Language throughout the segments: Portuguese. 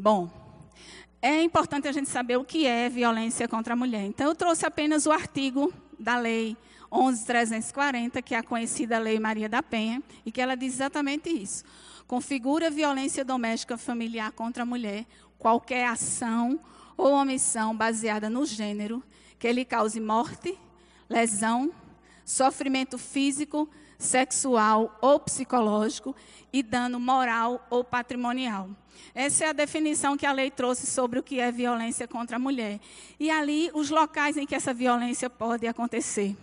Bom, é importante a gente saber o que é violência contra a mulher. Então, eu trouxe apenas o artigo da lei 11.340, que é a conhecida Lei Maria da Penha, e que ela diz exatamente isso. Configura violência doméstica familiar contra a mulher qualquer ação ou omissão baseada no gênero que lhe cause morte, lesão, sofrimento físico, sexual ou psicológico e dano moral ou patrimonial. Essa é a definição que a lei trouxe sobre o que é violência contra a mulher. E ali, os locais em que essa violência pode acontecer.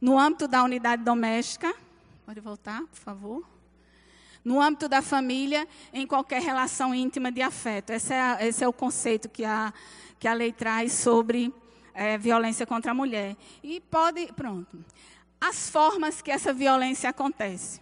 No âmbito da unidade doméstica, pode voltar, por favor. No âmbito da família, em qualquer relação íntima de afeto. Esse é, esse é o conceito que a, que a lei traz sobre é, violência contra a mulher. E pode, pronto. As formas que essa violência acontece.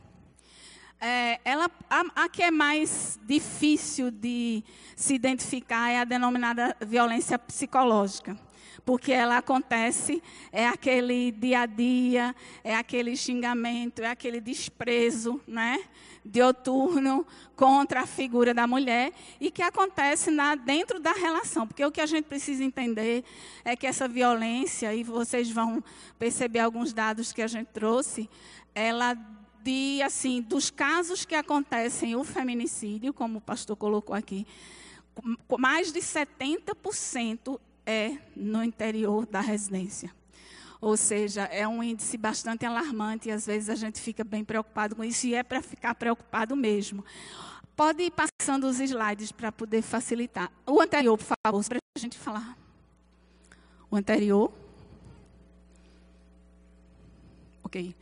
É, ela, a, a, que é mais difícil de se identificar é a denominada violência psicológica. Porque ela acontece, é aquele dia a dia, é aquele xingamento, é aquele desprezo, né? Dioturno contra a figura da mulher e que acontece na, dentro da relação. Porque o que a gente precisa entender é que essa violência, e vocês vão perceber alguns dados que a gente trouxe, ela de assim dos casos que acontecem o feminicídio, como o pastor colocou aqui, mais de 70% é no interior da residência. Ou seja, é um índice bastante alarmante e às vezes a gente fica bem preocupado com isso e é para ficar preocupado mesmo. Pode ir passando os slides para poder facilitar. O anterior, por favor, para a gente falar. O anterior. Ok.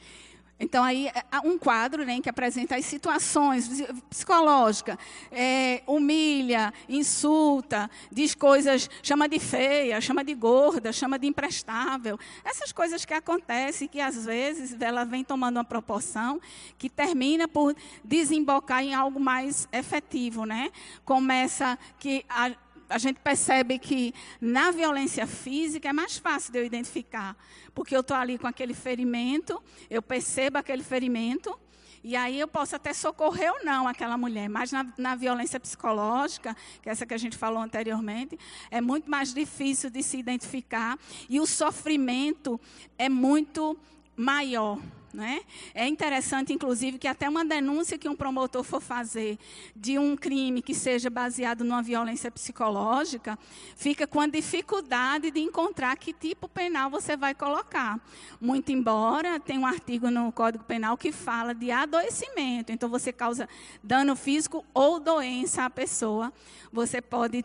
Então, aí, é, um quadro né, que apresenta as situações psicológicas, é, humilha, insulta, diz coisas, chama de feia, chama de gorda, chama de imprestável. Essas coisas que acontecem, que às vezes ela vem tomando uma proporção que termina por desembocar em algo mais efetivo. Né? Começa que a, a gente percebe que na violência física é mais fácil de eu identificar, porque eu estou ali com aquele ferimento, eu percebo aquele ferimento, e aí eu posso até socorrer ou não aquela mulher, mas na, na, violência psicológica, que é essa que a gente falou anteriormente, é muito mais difícil de se identificar e o sofrimento é muito maior. Né? É interessante, inclusive, que até uma denúncia que um promotor for fazer de um crime que seja baseado numa violência psicológica, fica com a dificuldade de encontrar que tipo penal você vai colocar. Muito embora tem um artigo no Código Penal que fala de adoecimento, então você causa dano físico ou doença à pessoa, você pode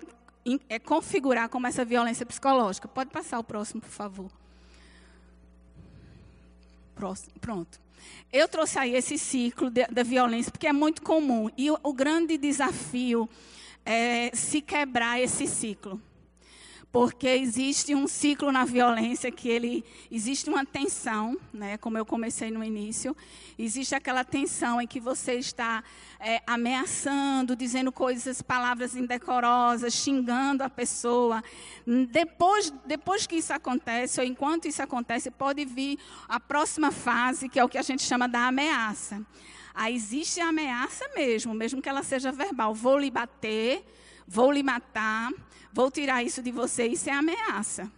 é, configurar como essa violência psicológica. Pode passar o próximo, por favor. Pronto. Eu trouxe aí esse ciclo da violência, porque é muito comum. E o, o grande desafio é se quebrar esse ciclo porque existe um ciclo na violência que ele existe uma tensão, né, como eu comecei no início, existe aquela tensão em que você está é, ameaçando, dizendo coisas, palavras indecorosas, xingando a pessoa. Depois, depois que isso acontece, ou enquanto isso acontece, pode vir a próxima fase, que é o que a gente chama da ameaça. Aí existe a ameaça mesmo, mesmo que ela seja verbal. Vou lhe bater, vou lhe matar vou tirar isso de você, isso é ameaça.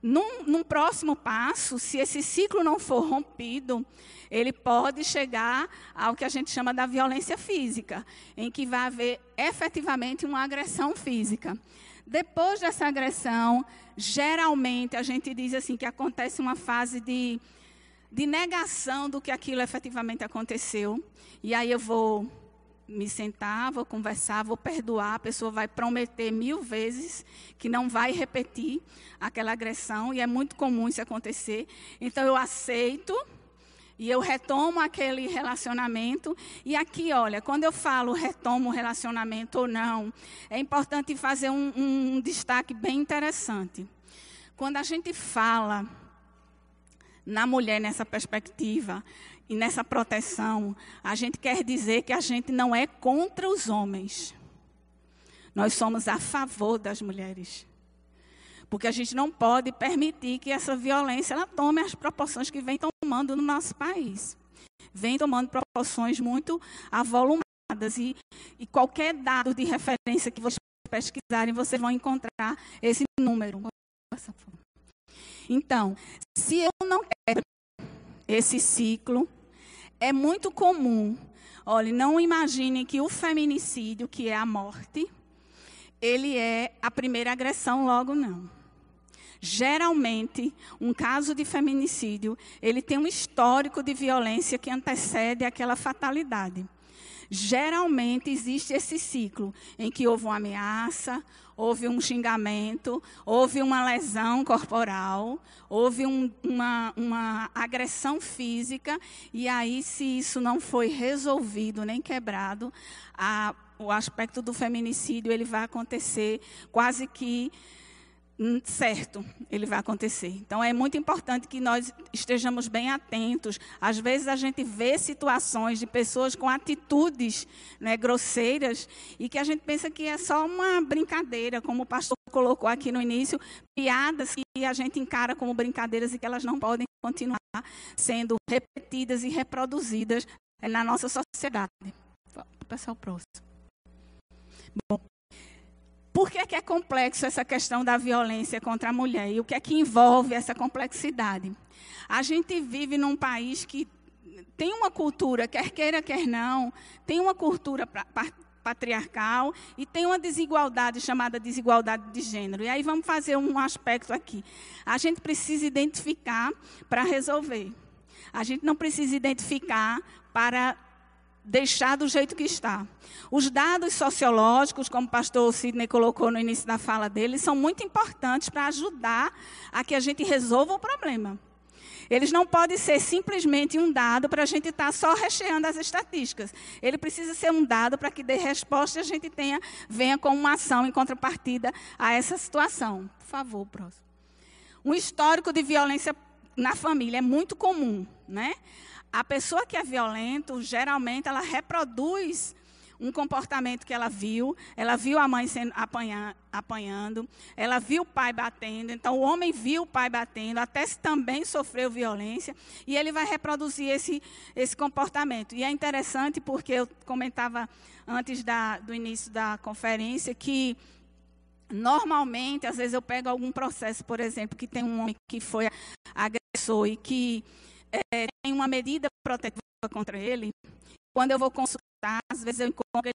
Num, num, próximo passo, se esse ciclo não for rompido, ele pode chegar ao que a gente chama da violência física, em que vai haver efetivamente uma agressão física. Depois dessa agressão, geralmente a gente diz assim que acontece uma fase de, de negação do que aquilo efetivamente aconteceu. E aí eu vou me sentar, vou conversar, vou perdoar, a pessoa vai prometer mil vezes que não vai repetir aquela agressão, e é muito comum isso acontecer. Então eu aceito e eu retomo aquele relacionamento. E aqui, olha, quando eu falo retomo o relacionamento ou não, é importante fazer um, um destaque bem interessante. Quando a gente fala na mulher nessa perspectiva, e nessa proteção, a gente quer dizer que a gente não é contra os homens. Nós somos a favor das mulheres. Porque a gente não pode permitir que essa violência ela tome as proporções que vem tomando no nosso país. Vem tomando proporções muito avolumadas. E, e qualquer dado de referência que vocês pesquisarem, vocês vão encontrar esse número. Então, se eu não quero esse ciclo, é muito comum. Olha, não imagine que o feminicídio, que é a morte, ele é a primeira agressão logo não. Geralmente, um caso de feminicídio, ele tem um histórico de violência que antecede aquela fatalidade. Geralmente existe esse ciclo em que houve uma ameaça, houve um xingamento, houve uma lesão corporal, houve um, uma, uma agressão física, e aí, se isso não foi resolvido nem quebrado, a, o aspecto do feminicídio ele vai acontecer quase que certo, ele vai acontecer. Então é muito importante que nós estejamos bem atentos. Às vezes a gente vê situações de pessoas com atitudes né, grosseiras e que a gente pensa que é só uma brincadeira, como o pastor colocou aqui no início, piadas que a gente encara como brincadeiras e que elas não podem continuar sendo repetidas e reproduzidas na nossa sociedade. Vou passar o próximo. Bom, por que é, que é complexo essa questão da violência contra a mulher? E o que é que envolve essa complexidade? A gente vive num país que tem uma cultura, quer queira, quer não, tem uma cultura patriarcal e tem uma desigualdade chamada desigualdade de gênero. E aí vamos fazer um aspecto aqui. A gente precisa identificar para resolver. A gente não precisa identificar para deixar do jeito que está. Os dados sociológicos, como o pastor Sidney colocou no início da fala dele, são muito importantes para ajudar a que a gente resolva o problema. Eles não podem ser simplesmente um dado para a gente estar tá só recheando as estatísticas. Ele precisa ser um dado para que dê resposta e a gente tenha, venha com uma ação em contrapartida a essa situação. Por favor, próximo. Um histórico de violência na família é muito comum, né? A pessoa que é violenta, geralmente, ela reproduz um comportamento que ela viu. Ela viu a mãe sendo apanha, apanhando, ela viu o pai batendo. Então, o homem viu o pai batendo, até se também sofreu violência, e ele vai reproduzir esse, esse comportamento. E é interessante porque eu comentava antes da, do início da conferência que. Normalmente, às vezes eu pego algum processo, por exemplo, que tem um homem que foi agressor e que é, tem uma medida protetiva contra ele, quando eu vou consultar, às vezes eu encontro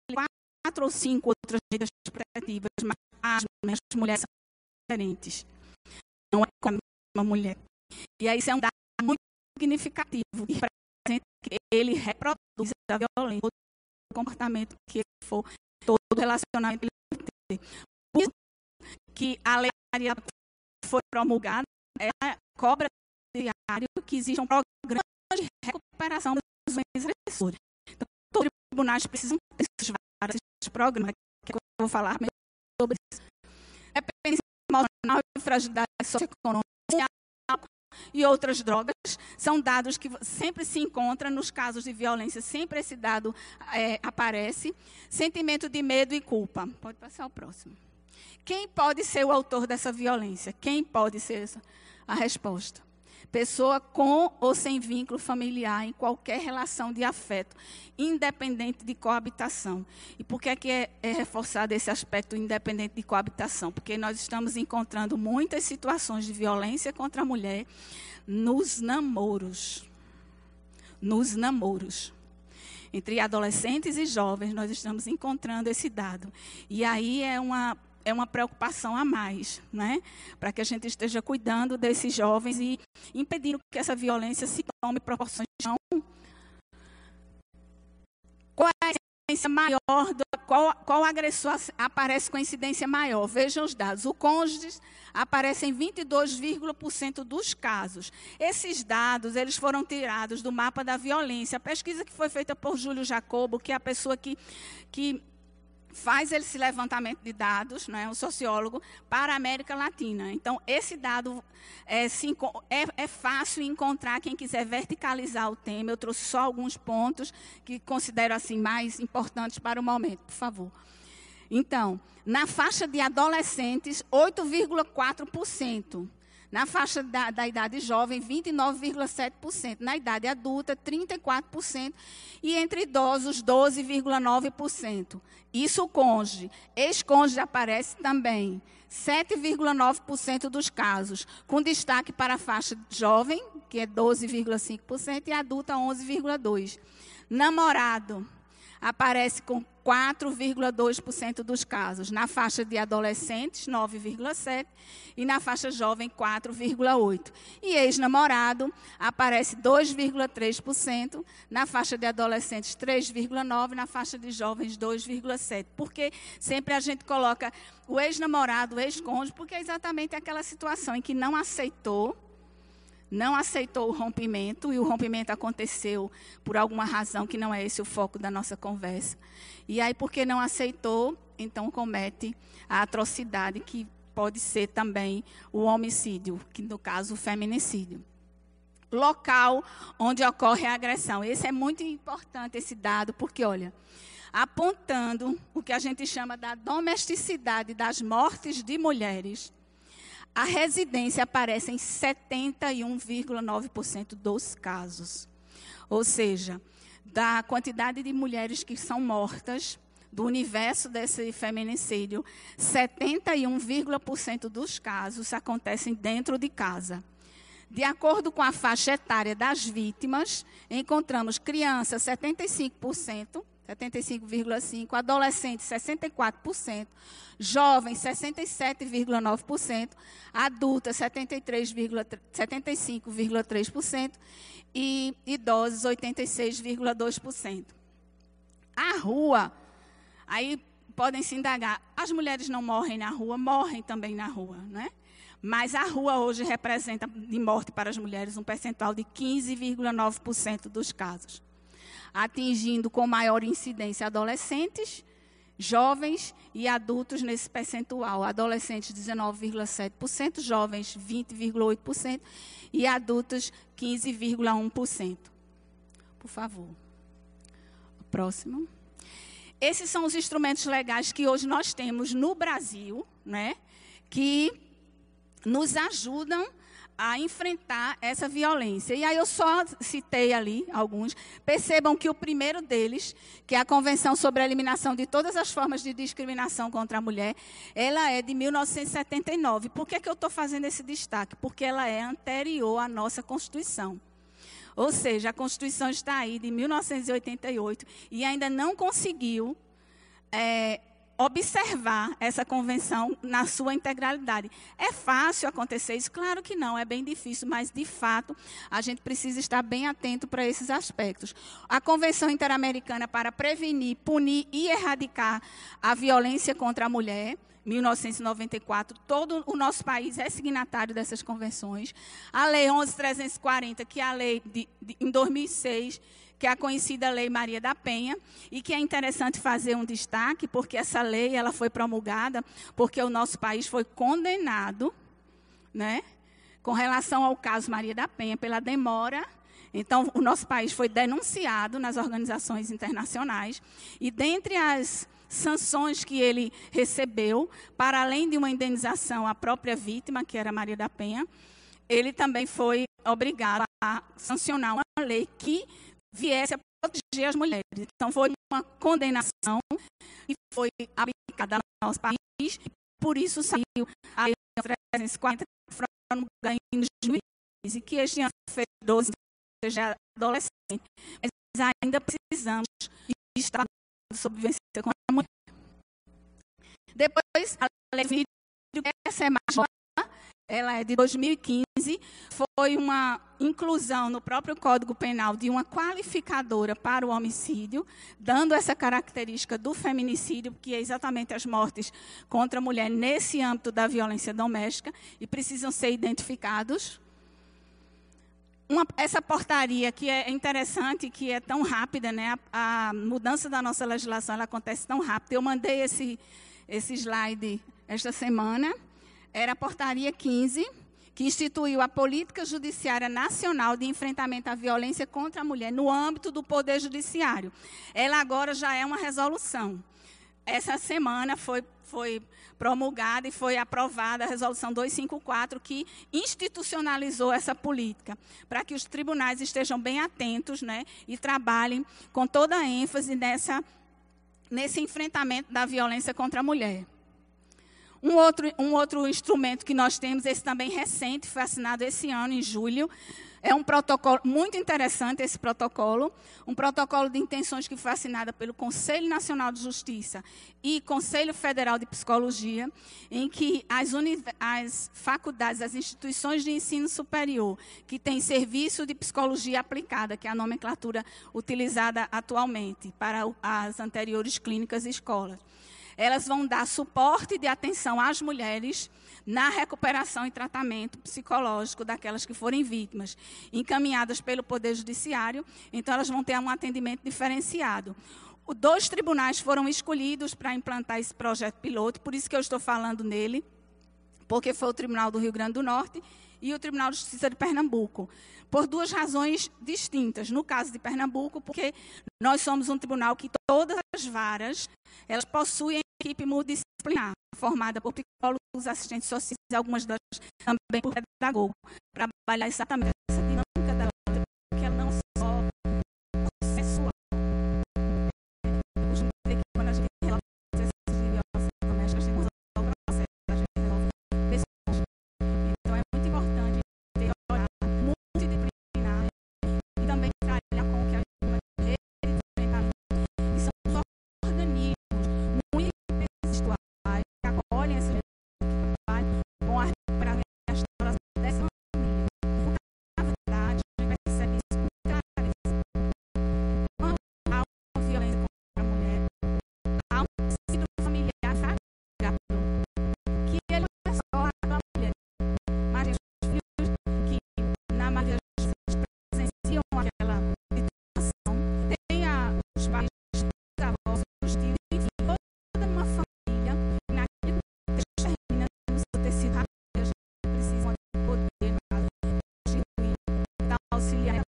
quatro ou cinco outras medidas protetivas, mas as mulheres são diferentes. Não é como uma mulher. E aí isso é um dado muito significativo, que representa que ele reproduz a violência, o comportamento que ele for, todo relacionamento que ele. Por isso que a lei foi promulgada, ela cobra diário que existe um programa de recuperação dos bens agressores. Então, todos os tribunais precisam ter esses vários programas, que eu vou falar sobre isso. Dependência emocional e fragilidade socioeconômica e outras drogas são dados que sempre se encontram nos casos de violência, sempre esse dado é, aparece. Sentimento de medo e culpa. Pode passar o próximo. Quem pode ser o autor dessa violência? Quem pode ser? A resposta pessoa com ou sem vínculo familiar, em qualquer relação de afeto, independente de coabitação. E por que é, que é, é reforçado esse aspecto independente de coabitação? Porque nós estamos encontrando muitas situações de violência contra a mulher nos namoros. Nos namoros entre adolescentes e jovens, nós estamos encontrando esse dado. E aí é uma é uma preocupação a mais, né? Para que a gente esteja cuidando desses jovens e impedindo que essa violência se tome proporções. Qual é a incidência maior? Do, qual, qual agressor aparece com incidência maior? Vejam os dados. O cônjuge aparece em 22,% dos casos. Esses dados, eles foram tirados do mapa da violência. A pesquisa que foi feita por Júlio Jacobo, que é a pessoa que, que faz esse levantamento de dados, não é, um sociólogo, para a América Latina. Então, esse dado é, se, é, é, fácil encontrar quem quiser verticalizar o tema. Eu trouxe só alguns pontos que considero assim mais importantes para o momento, por favor. Então, na faixa de adolescentes, 8,4%. Na faixa da, da idade jovem, 29,7%. Na idade adulta, 34%. E entre idosos, 12,9%. Isso cônjuge. Ex-cônjuge aparece também. 7,9% dos casos, com destaque para a faixa jovem, que é 12,5%, e adulta, 11,2%. Namorado aparece com 4,2% dos casos. Na faixa de adolescentes, 9,7%. E na faixa jovem, 4,8%. E ex-namorado aparece 2,3%. Na faixa de adolescentes, 3,9%. Na faixa de jovens, 2,7%. Porque sempre a gente coloca o ex-namorado, o ex-cônjuge, porque é exatamente aquela situação em que não aceitou não aceitou o rompimento e o rompimento aconteceu por alguma razão que não é esse o foco da nossa conversa. E aí, porque não aceitou, então comete a atrocidade que pode ser também o homicídio, que no caso o feminicídio. Local onde ocorre a agressão. Esse é muito importante esse dado, porque olha, apontando o que a gente chama da domesticidade das mortes de mulheres a residência aparece em 71,9% dos casos. Ou seja, da quantidade de mulheres que são mortas, do universo desse feminicídio, 71,% dos casos acontecem dentro de casa. De acordo com a faixa etária das vítimas, encontramos crianças 75%, 75,5%, adolescentes 64%, jovens 67,9%, adultas 75,3% e idosos 86,2%. A rua, aí podem se indagar, as mulheres não morrem na rua, morrem também na rua, né? Mas a rua hoje representa de morte para as mulheres um percentual de 15,9% dos casos atingindo com maior incidência adolescentes, jovens e adultos nesse percentual. Adolescentes 19,7%, jovens 20,8% e adultos 15,1%. Por favor. Próximo. Esses são os instrumentos legais que hoje nós temos no Brasil, né, que nos ajudam a enfrentar essa violência. E aí eu só citei ali alguns. Percebam que o primeiro deles, que é a Convenção sobre a Eliminação de Todas as Formas de Discriminação contra a Mulher, ela é de 1979. Por que, que eu estou fazendo esse destaque? Porque ela é anterior à nossa Constituição. Ou seja, a Constituição está aí de 1988 e ainda não conseguiu é, observar essa convenção na sua integralidade. É fácil acontecer isso? Claro que não, é bem difícil, mas de fato a gente precisa estar bem atento para esses aspectos. A Convenção Interamericana para prevenir, punir e erradicar a violência contra a mulher 1994, todo o nosso país é signatário dessas convenções. A Lei 11.340, que é a lei de, de, em 2006, que é a conhecida Lei Maria da Penha, e que é interessante fazer um destaque, porque essa lei ela foi promulgada porque o nosso país foi condenado, né, com relação ao caso Maria da Penha, pela demora. Então, o nosso país foi denunciado nas organizações internacionais e dentre as sanções que ele recebeu, para além de uma indenização à própria vítima, que era Maria da Penha, ele também foi obrigado a sancionar uma lei que viesse a proteger as mulheres. Então, foi uma condenação que foi aplicada no nosso país, e por isso saiu a Lei 340 em 2015, que este ano fez 12, seja adolescente. Mas ainda precisamos estar sobre violência contra a mulher. Depois, a lei de essa é mais ela é de 2015, foi uma inclusão no próprio Código Penal de uma qualificadora para o homicídio, dando essa característica do feminicídio, que é exatamente as mortes contra a mulher nesse âmbito da violência doméstica, e precisam ser identificados. Uma, essa portaria que é interessante, que é tão rápida, né? A, a mudança da nossa legislação acontece tão rápido. Eu mandei esse, esse slide esta semana. Era a portaria 15, que instituiu a Política Judiciária Nacional de Enfrentamento à Violência contra a Mulher no âmbito do Poder Judiciário. Ela agora já é uma resolução. essa semana foi, foi promulgada e foi aprovada a resolução 254 que institucionalizou essa política para que os tribunais estejam bem atentos, né, e trabalhem com toda a ênfase nessa nesse enfrentamento da violência contra a mulher. Um outro, um outro instrumento que nós temos, esse também recente, foi assinado esse ano, em julho, é um protocolo muito interessante esse protocolo, um protocolo de intenções que foi assinado pelo Conselho Nacional de Justiça e Conselho Federal de Psicologia, em que as, as faculdades, as instituições de ensino superior que têm serviço de psicologia aplicada, que é a nomenclatura utilizada atualmente para as anteriores clínicas e escolas, elas vão dar suporte de atenção às mulheres na recuperação e tratamento psicológico daquelas que forem vítimas, encaminhadas pelo Poder Judiciário, então elas vão ter um atendimento diferenciado. Dois tribunais foram escolhidos para implantar esse projeto piloto, por isso que eu estou falando nele, porque foi o Tribunal do Rio Grande do Norte e o Tribunal de Justiça de Pernambuco, por duas razões distintas. No caso de Pernambuco, porque nós somos um tribunal que todas as varas, elas possuem equipe multidisciplinar formada por psicólogos, assistentes sociais e algumas das também por pedagogos, para trabalhar exatamente essa auxiliar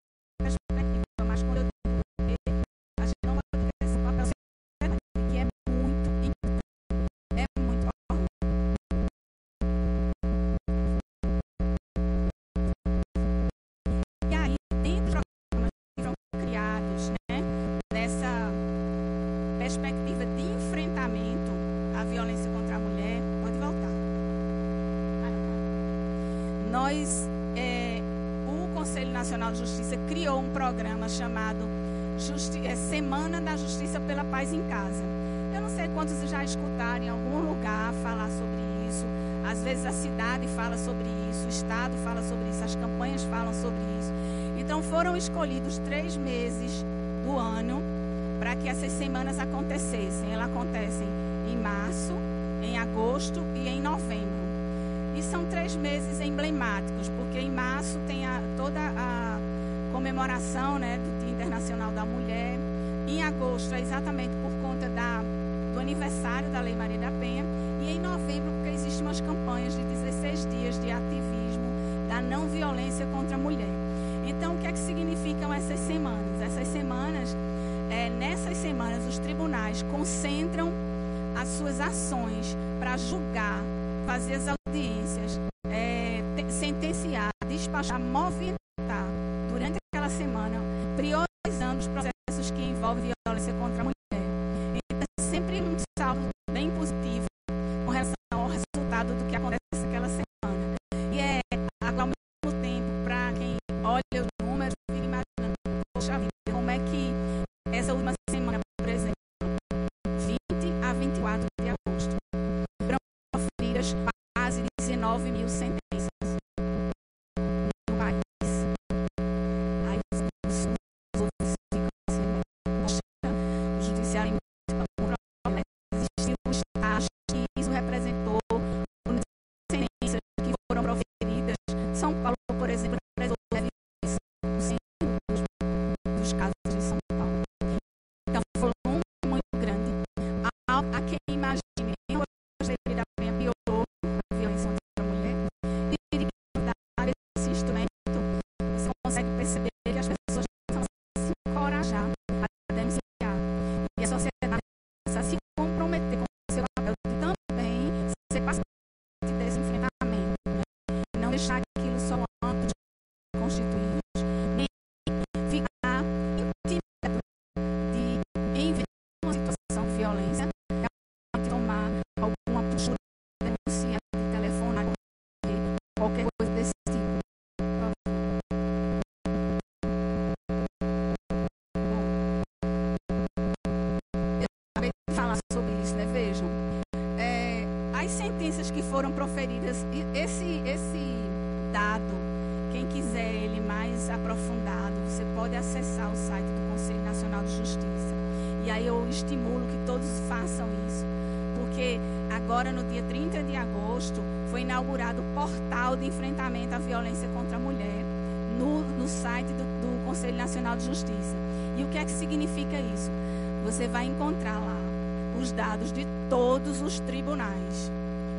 Justiça criou um programa chamado Justi é, Semana da Justiça pela Paz em Casa. Eu não sei quantos já escutaram em algum lugar falar sobre isso. Às vezes a cidade fala sobre isso, o Estado fala sobre isso, as campanhas falam sobre isso. Então foram escolhidos três meses do ano para que essas semanas acontecessem. Elas acontecem em março, em agosto e em novembro. E são três meses emblemáticos, porque em março tem a, toda a comemoração né, do Dia Internacional da Mulher. Em agosto é exatamente por conta da, do aniversário da Lei Maria da Penha. E em novembro, porque existem umas campanhas de 16 dias de ativismo da não violência contra a mulher. Então, o que é que significam essas semanas? Essas semanas, é, nessas semanas, os tribunais concentram as suas ações para julgar, fazer as audiências, é, te- sentenciar, despachar, movimentar semana, priorizando os processos que envolvem violência contra a mulher. Então, é sempre um saldo constituídos, nem no, site do, do Conselho Nacional de Justiça. E o que é que significa isso? Você vai encontrar lá os dados de todos os tribunais,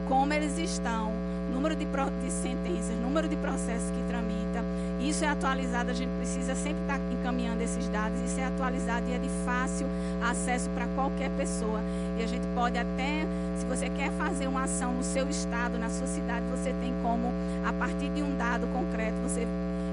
como eles estão, número de, de, sentenças, número de processos que tramita. Isso é atualizado, a gente precisa sempre estar encaminhando esses dados. Isso é atualizado e é de fácil acesso para qualquer pessoa. E a gente pode até, se você quer fazer uma ação no seu estado, na sua cidade, você tem como, a partir de um dado concreto, você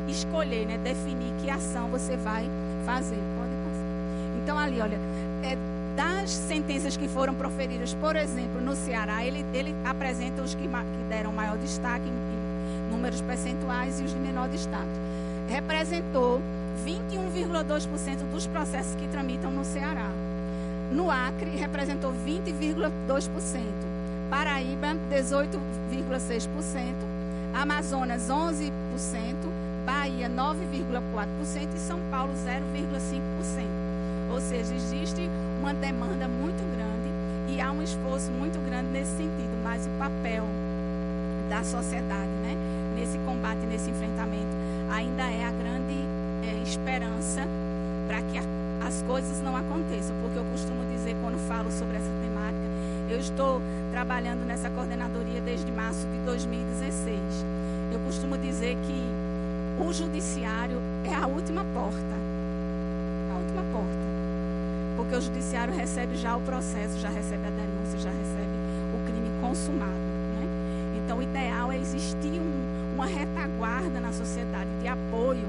escolher, né, definir que ação você vai fazer. Pode passar. Então ali, olha, é, das sentenças que foram proferidas, por exemplo, no Ceará, ele, ele apresenta os que, que deram maior destaque em, em números percentuais e os de menor destaque. Representou 21,2% dos processos que tramitam no Ceará. No Acre, representou 20,2%. Paraíba, 18,6%. Amazonas, 11%. Bahia, 9,4%. E São Paulo, 0,5%. Ou seja, existe uma demanda muito grande e há um esforço muito grande nesse sentido, mas o papel da sociedade, né, nesse combate, nesse enfrentamento, ainda é a grande é, esperança para que a, as coisas não aconteçam, porque eu costumo dizer quando falo sobre essa temática, eu estou trabalhando nessa coordenadoria desde março de 2016. Eu costumo dizer que o judiciário é a última porta, a última porta porque o judiciário recebe já o processo, já recebe a denúncia, já recebe o crime consumado. Né? Então, o ideal é existir um, uma retaguarda na sociedade de apoio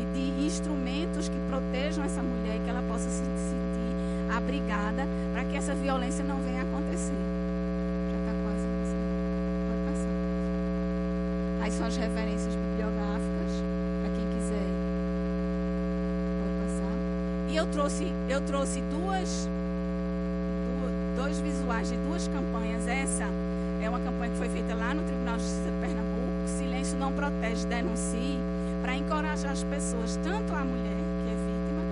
e de instrumentos que protejam essa mulher e que ela possa se sentir abrigada para que essa violência não venha acontecer. Já está quase Pode passar. As referências bibliográficas. E eu trouxe, eu trouxe duas, dois visuais de duas campanhas. Essa é uma campanha que foi feita lá no Tribunal de Justiça de Pernambuco. Silêncio não protege, denuncie, para encorajar as pessoas, tanto a mulher que é vítima,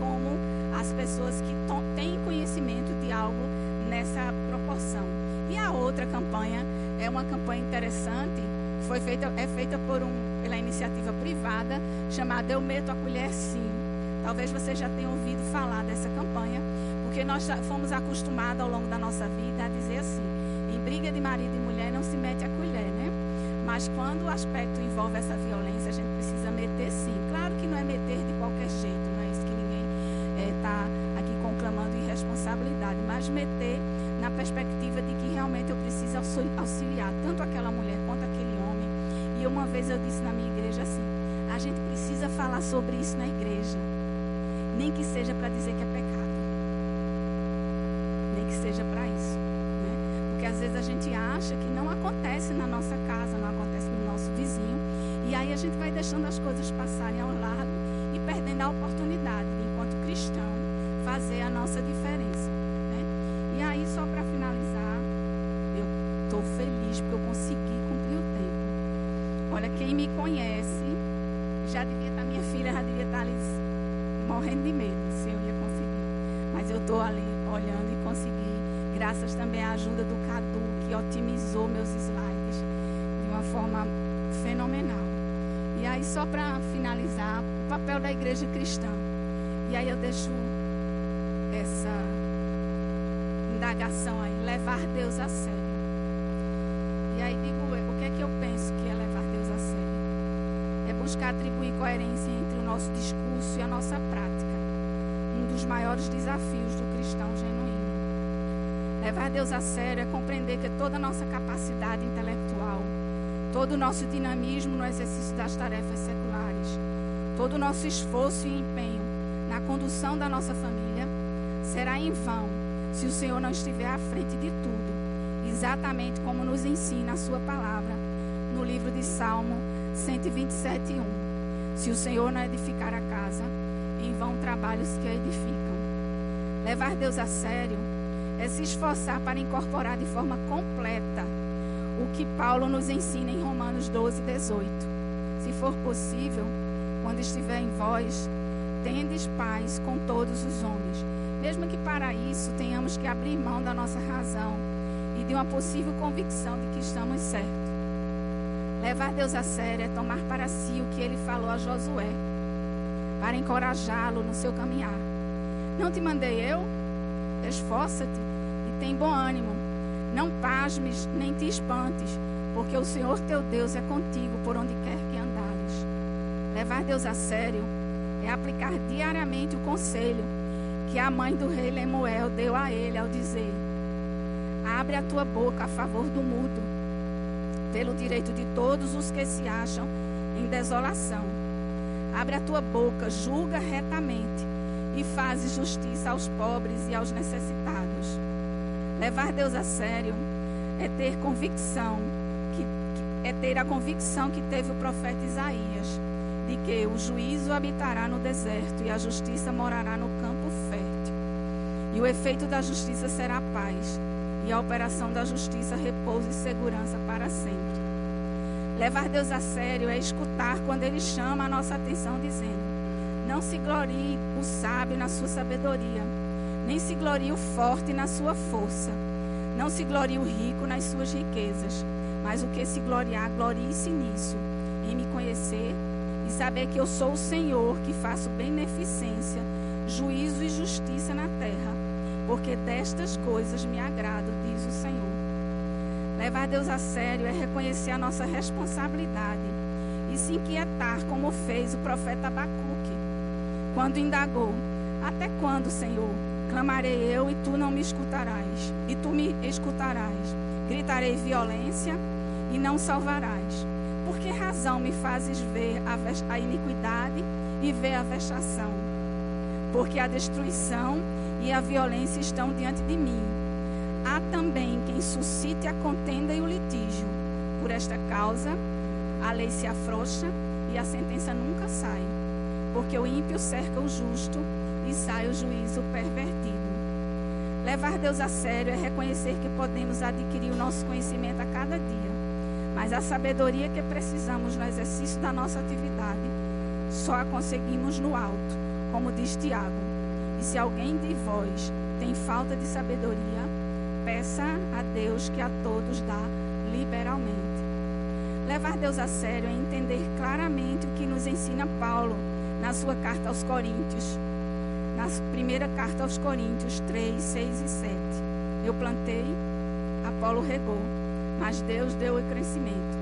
como as pessoas que têm conhecimento de algo nessa proporção. E a outra campanha é uma campanha interessante, foi feita, é feita por um, pela iniciativa privada, chamada Eu Meto a Colher Sim Talvez você já tenha ouvido falar dessa campanha, porque nós fomos acostumados ao longo da nossa vida a dizer assim: em briga de marido e mulher não se mete a colher, né? Mas quando o aspecto envolve essa violência, a gente precisa meter sim. Claro que não é meter de qualquer jeito, não é isso que ninguém está é, aqui conclamando irresponsabilidade, mas meter na perspectiva de que realmente eu preciso auxiliar tanto aquela mulher quanto aquele homem. E uma vez eu disse na minha igreja assim: a gente precisa falar sobre isso na igreja nem que seja para dizer que é pecado. Nem que seja para isso. Né? Porque às vezes a gente acha que não acontece na nossa casa, não acontece no nosso vizinho. E aí a gente vai deixando as coisas passarem ao lado e perdendo a oportunidade de, enquanto cristão, fazer a nossa diferença. Né? E aí, só para finalizar, eu estou feliz porque eu consegui cumprir o tempo. Olha, quem me conhece, já devia estar, tá, minha filha já devia estar tá ali morrendo de medo se eu ia conseguir. Mas eu estou ali olhando e consegui, graças também à ajuda do Cadu, que otimizou meus slides de uma forma fenomenal. E aí, só para finalizar, o papel da igreja cristã. E aí eu deixo essa indagação aí, levar Deus a sério. E aí digo, o que é que eu penso que é levar Deus a sério? É buscar atribuir coerência entre o nosso discurso e a nossa prática. Um dos maiores desafios do cristão genuíno. Levar Deus a sério é compreender que toda a nossa capacidade intelectual, todo o nosso dinamismo no exercício das tarefas seculares, todo o nosso esforço e empenho na condução da nossa família será em vão se o Senhor não estiver à frente de tudo, exatamente como nos ensina a Sua palavra no livro de Salmo 127, 1. Se o Senhor não edificar a casa, em vão trabalhos que edificam. Levar Deus a sério é se esforçar para incorporar de forma completa o que Paulo nos ensina em Romanos 12, 18. Se for possível, quando estiver em vós, tendes paz com todos os homens, mesmo que para isso tenhamos que abrir mão da nossa razão e de uma possível convicção de que estamos certos. Levar Deus a sério é tomar para si o que ele falou a Josué, para encorajá-lo no seu caminhar. Não te mandei eu? Esforça-te e tem bom ânimo. Não pasmes nem te espantes, porque o Senhor teu Deus é contigo por onde quer que andares. Levar Deus a sério é aplicar diariamente o conselho que a mãe do rei Lemuel deu a ele ao dizer: Abre a tua boca a favor do mudo, pelo direito de todos os que se acham em desolação. Abre a tua boca, julga retamente e faz justiça aos pobres e aos necessitados. Levar Deus a sério é ter convicção, que, é ter a convicção que teve o profeta Isaías de que o juízo habitará no deserto e a justiça morará no campo fértil. E o efeito da justiça será paz, e a operação da justiça repouso e segurança para sempre. Levar Deus a sério é escutar quando Ele chama a nossa atenção, dizendo: Não se glorie o sábio na sua sabedoria, nem se glorie o forte na sua força, não se glorie o rico nas suas riquezas, mas o que se gloriar, glorie-se nisso, em me conhecer e saber que eu sou o Senhor que faço beneficência, juízo e justiça na terra, porque destas coisas me agrado, diz o Senhor. Levar Deus a sério é reconhecer a nossa responsabilidade e se inquietar, como fez o profeta Abacuque, quando indagou: Até quando, Senhor? Clamarei eu e tu não me escutarás, e tu me escutarás. Gritarei violência e não salvarás. Por que razão me fazes ver a, iniquidade e ver a vexação? Porque a destruição e a violência estão diante de mim. Há também quem suscite a contenda e o litígio. Por esta causa, a lei se afrouxa e a sentença nunca sai. Porque o ímpio cerca o justo e sai o juízo pervertido. Levar Deus a sério é reconhecer que podemos adquirir o nosso conhecimento a cada dia mas a sabedoria que precisamos no exercício da nossa atividade só a conseguimos no alto, como diz Tiago. E se alguém de vós tem falta de sabedoria, peça a Deus que a todos dá liberalmente. Levar Deus a sério é entender claramente o que nos ensina Paulo na sua carta aos Coríntios, na primeira carta aos Coríntios 3, 6 e 7. Eu plantei, Apolo regou mas Deus deu o crescimento.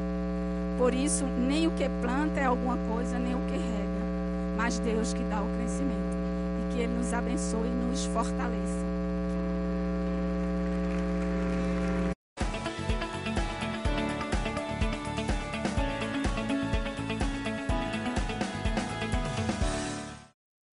Por isso, nem o que planta é alguma coisa, nem o que rega, mas Deus que dá o crescimento. E que Ele nos abençoe e nos fortaleça.